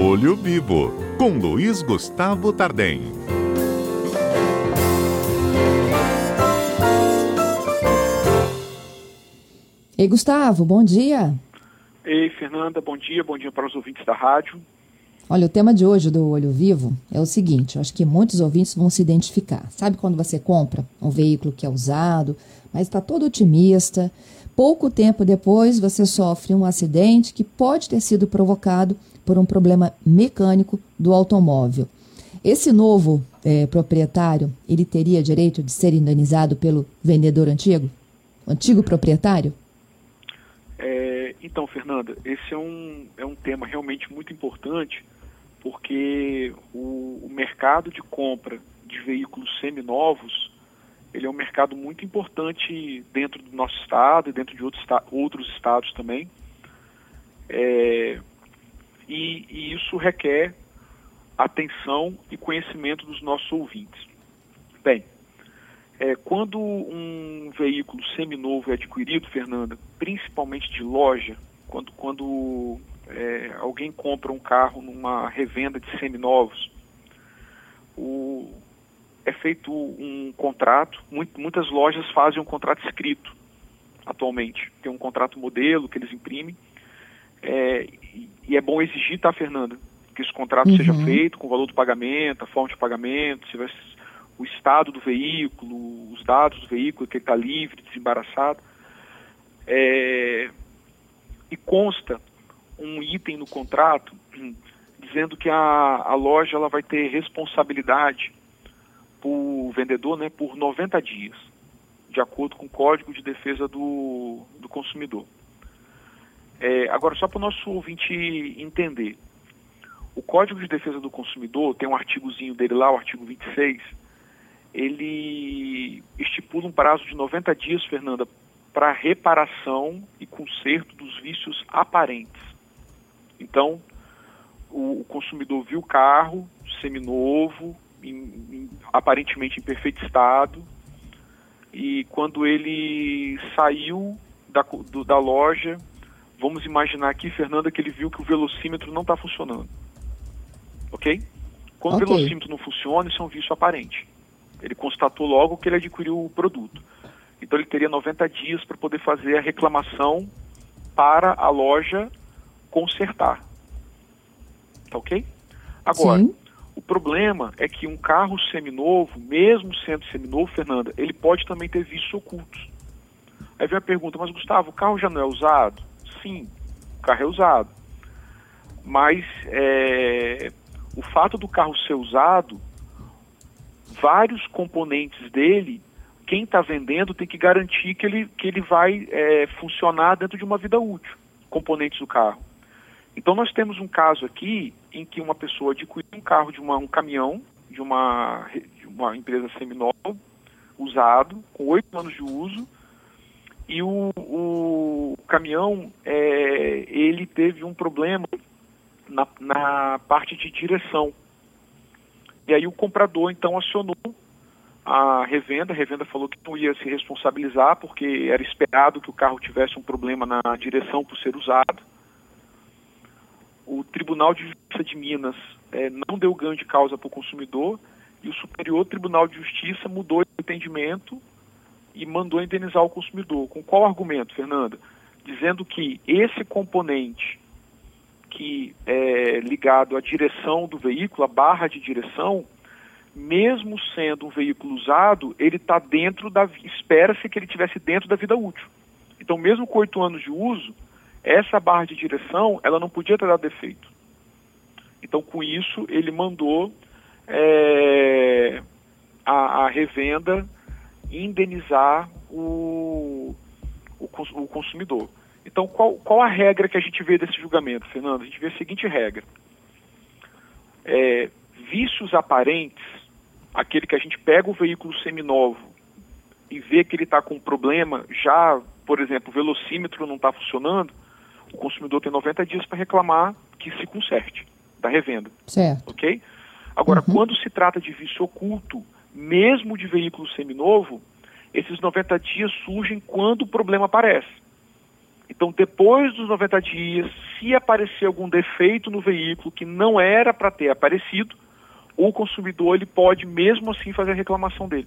Olho Vivo, com Luiz Gustavo Tardem. Ei, Gustavo, bom dia. Ei, Fernanda, bom dia, bom dia para os ouvintes da rádio. Olha, o tema de hoje do Olho Vivo é o seguinte: eu acho que muitos ouvintes vão se identificar. Sabe quando você compra um veículo que é usado, mas está todo otimista? Pouco tempo depois, você sofre um acidente que pode ter sido provocado por um problema mecânico do automóvel. Esse novo é, proprietário, ele teria direito de ser indenizado pelo vendedor antigo? Antigo proprietário? É, então, Fernanda, esse é um, é um tema realmente muito importante, porque o, o mercado de compra de veículos seminovos, ele é um mercado muito importante dentro do nosso estado e dentro de outros, outros estados também. É, e, e isso requer atenção e conhecimento dos nossos ouvintes. Bem, é, quando um veículo seminovo é adquirido, Fernanda, principalmente de loja, quando, quando é, alguém compra um carro numa revenda de seminovos, o, é feito um contrato, muito, muitas lojas fazem um contrato escrito atualmente. Tem um contrato modelo que eles imprimem. É, e é bom exigir, tá, Fernanda? Que esse contrato uhum. seja feito com o valor do pagamento, a forma de pagamento, se vai o estado do veículo, os dados do veículo, que ele está livre, desembaraçado. É, e consta um item no contrato hum, dizendo que a, a loja ela vai ter responsabilidade por vendedor né, por 90 dias, de acordo com o Código de Defesa do, do Consumidor. É, agora, só para o nosso ouvinte entender, o Código de Defesa do Consumidor tem um artigozinho dele lá, o artigo 26, ele estipula um prazo de 90 dias, Fernanda, para reparação e conserto dos vícios aparentes. Então, o, o consumidor viu o carro seminovo, em, em, aparentemente em perfeito estado, e quando ele saiu da, do, da loja, vamos imaginar aqui, Fernanda, que ele viu que o velocímetro não está funcionando. Ok? Quando okay. o velocímetro não funciona, isso é um vício aparente. Ele constatou logo que ele adquiriu o produto. Então ele teria 90 dias para poder fazer a reclamação para a loja consertar. Tá ok? Agora, Sim. O problema é que um carro seminovo, mesmo sendo seminovo, Fernanda, ele pode também ter vícios ocultos. Aí vem a pergunta, mas Gustavo, o carro já não é usado? Sim, o carro é usado. Mas é, o fato do carro ser usado vários componentes dele, quem está vendendo tem que garantir que ele, que ele vai é, funcionar dentro de uma vida útil, componentes do carro. Então nós temos um caso aqui em que uma pessoa adquiriu um carro de uma, um caminhão de uma, de uma empresa seminova, usado, com oito anos de uso, e o, o caminhão é, ele teve um problema na, na parte de direção. E aí o comprador então acionou a revenda, a revenda falou que não ia se responsabilizar porque era esperado que o carro tivesse um problema na direção por ser usado. O Tribunal de Justiça de Minas é, não deu ganho de causa para o consumidor e o Superior Tribunal de Justiça mudou o entendimento e mandou indenizar o consumidor. Com qual argumento, Fernanda? Dizendo que esse componente que é ligado à direção do veículo, a barra de direção, mesmo sendo um veículo usado, ele está dentro da. espera-se que ele tivesse dentro da vida útil. Então, mesmo com oito anos de uso, essa barra de direção ela não podia ter dado defeito. Então, com isso, ele mandou é, a, a, revenda indenizar o, o, o consumidor. Então, qual, qual a regra que a gente vê desse julgamento, Fernando? A gente vê a seguinte regra. É, vícios aparentes, aquele que a gente pega o veículo seminovo e vê que ele está com um problema, já, por exemplo, o velocímetro não está funcionando, o consumidor tem 90 dias para reclamar que se conserte da revenda. Certo. Ok? Agora, uhum. quando se trata de vício oculto, mesmo de veículo seminovo, esses 90 dias surgem quando o problema aparece. Então, depois dos 90 dias, se aparecer algum defeito no veículo que não era para ter aparecido, o consumidor ele pode mesmo assim fazer a reclamação dele.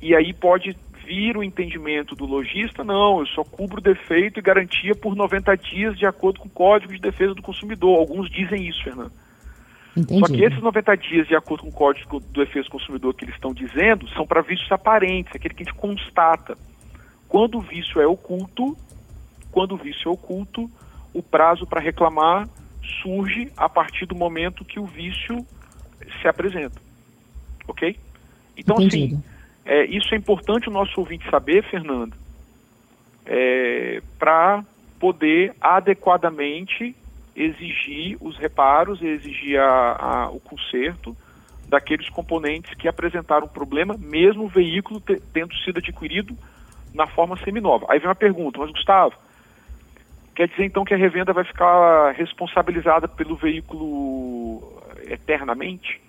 E aí pode vir o entendimento do lojista, não, eu só cubro defeito e garantia por 90 dias de acordo com o Código de Defesa do Consumidor. Alguns dizem isso, Fernando. Entendi. Só que esses 90 dias, de acordo com o Código de Defesa do Consumidor que eles estão dizendo, são para vícios aparentes, aquele que a gente constata. Quando o vício é oculto, quando o vício é oculto, o prazo para reclamar surge a partir do momento que o vício se apresenta. Ok? Então, assim, Entendido. assim, é, isso é importante o nosso ouvinte saber, Fernando, é, para poder adequadamente exigir os reparos exigir a, a, o conserto daqueles componentes que apresentaram problema, mesmo o veículo te, tendo sido adquirido na forma seminova. Aí vem uma pergunta, mas Gustavo, quer dizer então que a revenda vai ficar responsabilizada pelo veículo eternamente?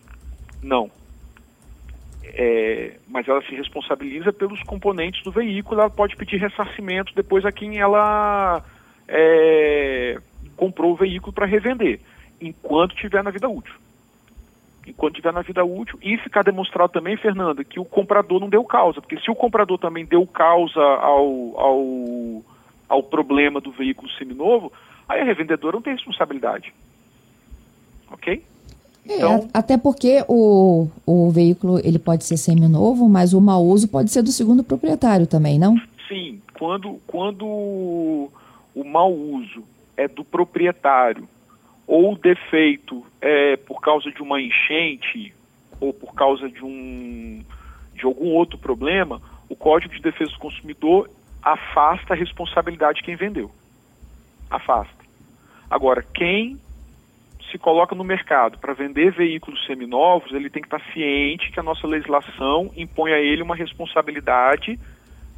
Não é, mas ela se responsabiliza pelos componentes do veículo, ela pode pedir ressarcimento depois a quem ela é, comprou o veículo para revender, enquanto tiver na vida útil. Enquanto tiver na vida útil, e ficar demonstrado também, Fernanda, que o comprador não deu causa, porque se o comprador também deu causa ao, ao, ao problema do veículo seminovo, aí a revendedora não tem responsabilidade. Ok? É, então, é, até porque o, o veículo ele pode ser seminovo, mas o mau uso pode ser do segundo proprietário também, não? Sim, quando, quando o mau uso é do proprietário ou o defeito é por causa de uma enchente ou por causa de um de algum outro problema, o Código de Defesa do Consumidor afasta a responsabilidade de quem vendeu. Afasta. Agora, quem se coloca no mercado para vender veículos seminovos, ele tem que estar ciente que a nossa legislação impõe a ele uma responsabilidade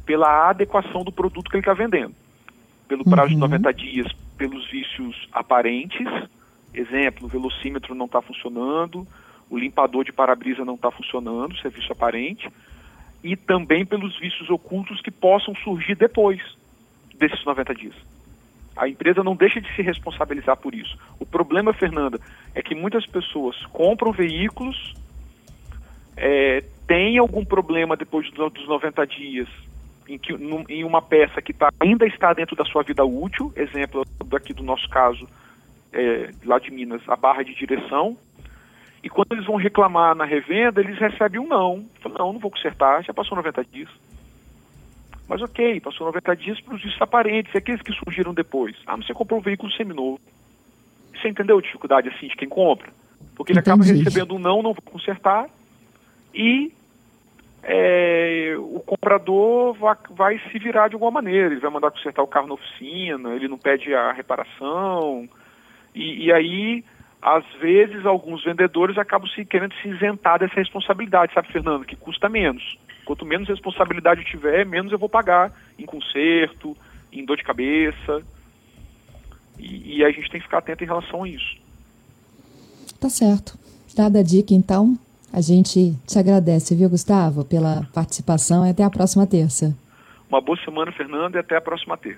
pela adequação do produto que ele está vendendo. Pelo prazo uhum. de 90 dias, pelos vícios aparentes, exemplo, o velocímetro não está funcionando, o limpador de para-brisa não está funcionando, serviço aparente, e também pelos vícios ocultos que possam surgir depois desses 90 dias. A empresa não deixa de se responsabilizar por isso. O problema, Fernanda, é que muitas pessoas compram veículos, é, tem algum problema depois dos 90 dias em, que, em uma peça que tá, ainda está dentro da sua vida útil, exemplo daqui do nosso caso, é, lá de Minas, a barra de direção, e quando eles vão reclamar na revenda, eles recebem um não. Não, não vou consertar, já passou 90 dias. Mas ok, passou 90 dias para os vícios aparentes, e aqueles que surgiram depois. Ah, você comprou um veículo seminovo. Você entendeu a dificuldade assim de quem compra? Porque ele Entendi. acaba recebendo um não, não vou consertar, e é, o comprador vai, vai, se virar de alguma maneira. Ele vai mandar consertar o carro na oficina, ele não pede a reparação. E, e aí, às vezes, alguns vendedores acabam se querendo se isentar dessa responsabilidade, sabe, Fernando? Que custa menos. Quanto menos responsabilidade eu tiver, menos eu vou pagar em conserto, em dor de cabeça. E, e a gente tem que ficar atento em relação a isso. Tá certo. Dada a dica, então, a gente te agradece, viu, Gustavo, pela participação e até a próxima terça. Uma boa semana, Fernando, e até a próxima terça.